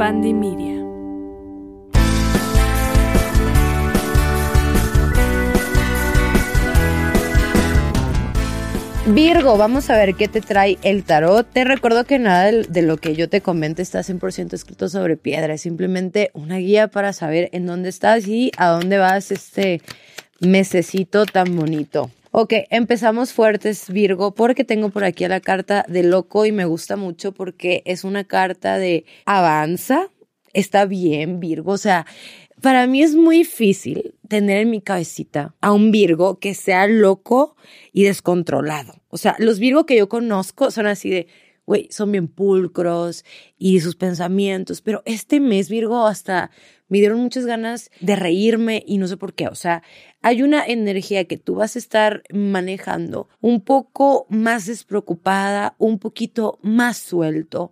Media. Virgo, vamos a ver qué te trae el tarot. Te recuerdo que nada de, lo que yo te comente está 100% escrito sobre piedra, es simplemente una guía para saber en dónde estás y a dónde vas este mesecito tan bonito. Ok, empezamos fuertes, Virgo, porque tengo por aquí la carta de loco y me gusta mucho porque es una carta de avanza, está bien, Virgo, o sea, para mí es muy difícil tener en mi cabecita a un Virgo que sea loco y descontrolado. O sea, los Virgo que yo conozco son así de, güey, son bien pulcros y sus pensamientos, pero este mes Virgo hasta me dieron muchas ganas de reírme y no sé por qué. O sea, hay una energía que tú vas a estar manejando un poco más despreocupada, un poquito más suelto,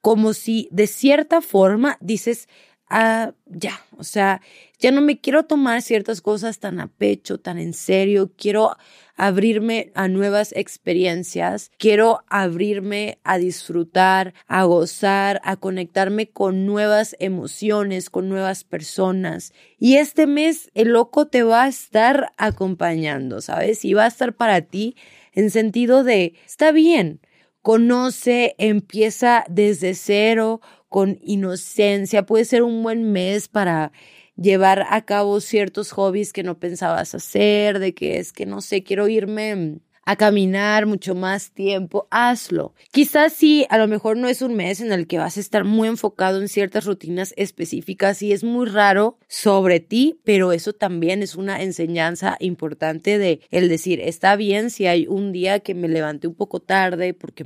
como si de cierta forma dices, ah, ya, o sea, ya no me quiero tomar ciertas cosas tan a pecho, tan en serio, quiero abrirme a nuevas experiencias, quiero abrirme a disfrutar, a gozar, a conectarme con nuevas emociones, con nuevas personas. Y este mes el loco te va a estar acompañando, ¿sabes? Y va a estar para ti en sentido de, está bien, conoce, empieza desde cero, con inocencia, puede ser un buen mes para llevar a cabo ciertos hobbies que no pensabas hacer, de que es que no sé, quiero irme a caminar mucho más tiempo, hazlo. Quizás sí, a lo mejor no es un mes en el que vas a estar muy enfocado en ciertas rutinas específicas y es muy raro sobre ti, pero eso también es una enseñanza importante de el decir, está bien si hay un día que me levanté un poco tarde porque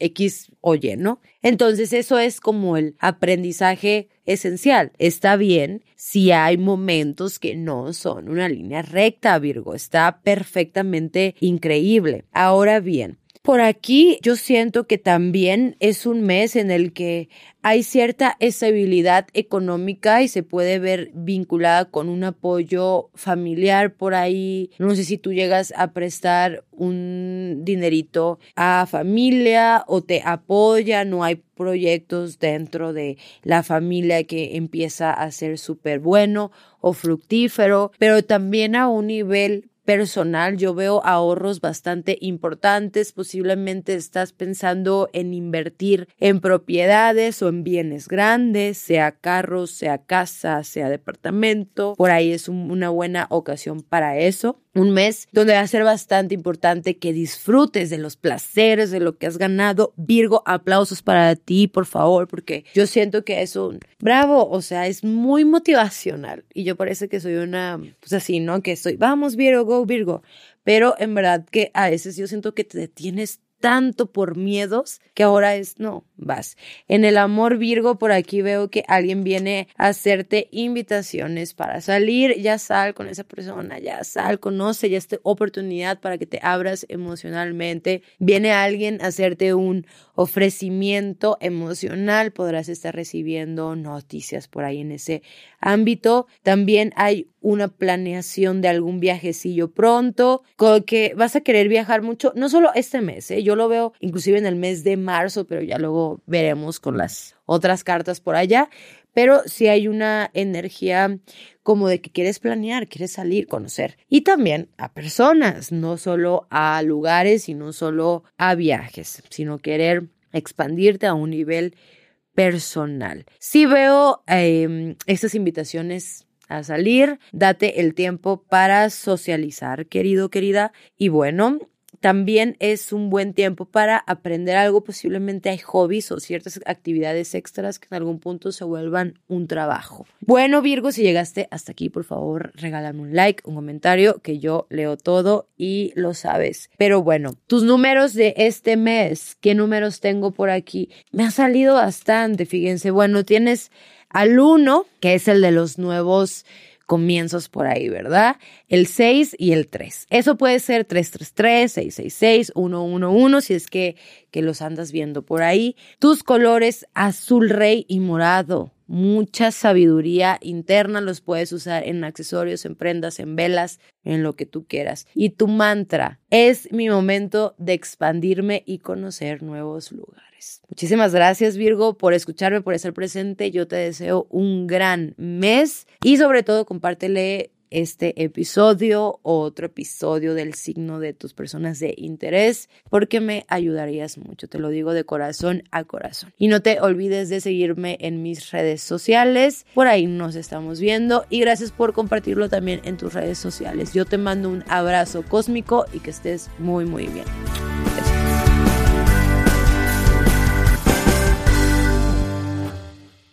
X o Y, ¿no? Entonces eso es como el aprendizaje esencial. Está bien si hay momentos que no son una línea recta, Virgo. Está perfectamente increíble. Ahora bien, por aquí yo siento que también es un mes en el que hay cierta estabilidad económica y se puede ver vinculada con un apoyo familiar por ahí. No sé si tú llegas a prestar un dinerito a familia o te apoya, no hay proyectos dentro de la familia que empieza a ser súper bueno o fructífero, pero también a un nivel personal, yo veo ahorros bastante importantes. Posiblemente estás pensando en invertir en propiedades o en bienes grandes, sea carros, sea casa, sea departamento. Por ahí es una buena ocasión para eso un mes donde va a ser bastante importante que disfrutes de los placeres de lo que has ganado. Virgo, aplausos para ti, por favor, porque yo siento que es un bravo, o sea, es muy motivacional. Y yo parece que soy una, pues así, ¿no? Que soy, vamos Virgo, go Virgo. Pero en verdad que a veces yo siento que te detienes tanto por miedos que ahora es no, vas. En el amor Virgo, por aquí veo que alguien viene a hacerte invitaciones para salir, ya sal con esa persona, ya sal, conoce, ya esta oportunidad para que te abras emocionalmente. Viene alguien a hacerte un ofrecimiento emocional, podrás estar recibiendo noticias por ahí en ese ámbito. También hay una planeación de algún viajecillo pronto, con que vas a querer viajar mucho, no solo este mes, ¿eh? yo lo veo inclusive en el mes de marzo, pero ya luego veremos con las otras cartas por allá, pero si hay una energía como de que quieres planear, quieres salir, conocer. Y también a personas, no solo a lugares y no solo a viajes, sino querer expandirte a un nivel personal. Si veo em, estas invitaciones a salir, date el tiempo para socializar, querido, querida. Y bueno, también es un buen tiempo para aprender algo. Posiblemente hay hobbies o ciertas actividades extras que en algún punto se vuelvan un trabajo. Bueno, Virgo, si llegaste hasta aquí, por favor, regálame un like, un comentario, que yo leo todo y lo sabes. Pero bueno, tus números de este mes, ¿qué números tengo por aquí? Me ha salido bastante, fíjense. Bueno, tienes al 1, que es el de los nuevos comienzos por ahí, ¿verdad? El 6 y el 3. Eso puede ser 333, 666, 111, si es que, que los andas viendo por ahí. Tus colores azul rey y morado. Mucha sabiduría interna, los puedes usar en accesorios, en prendas, en velas, en lo que tú quieras. Y tu mantra es mi momento de expandirme y conocer nuevos lugares. Muchísimas gracias Virgo por escucharme, por estar presente. Yo te deseo un gran mes y sobre todo compártele este episodio o otro episodio del signo de tus personas de interés porque me ayudarías mucho, te lo digo de corazón a corazón. Y no te olvides de seguirme en mis redes sociales, por ahí nos estamos viendo y gracias por compartirlo también en tus redes sociales. Yo te mando un abrazo cósmico y que estés muy muy bien.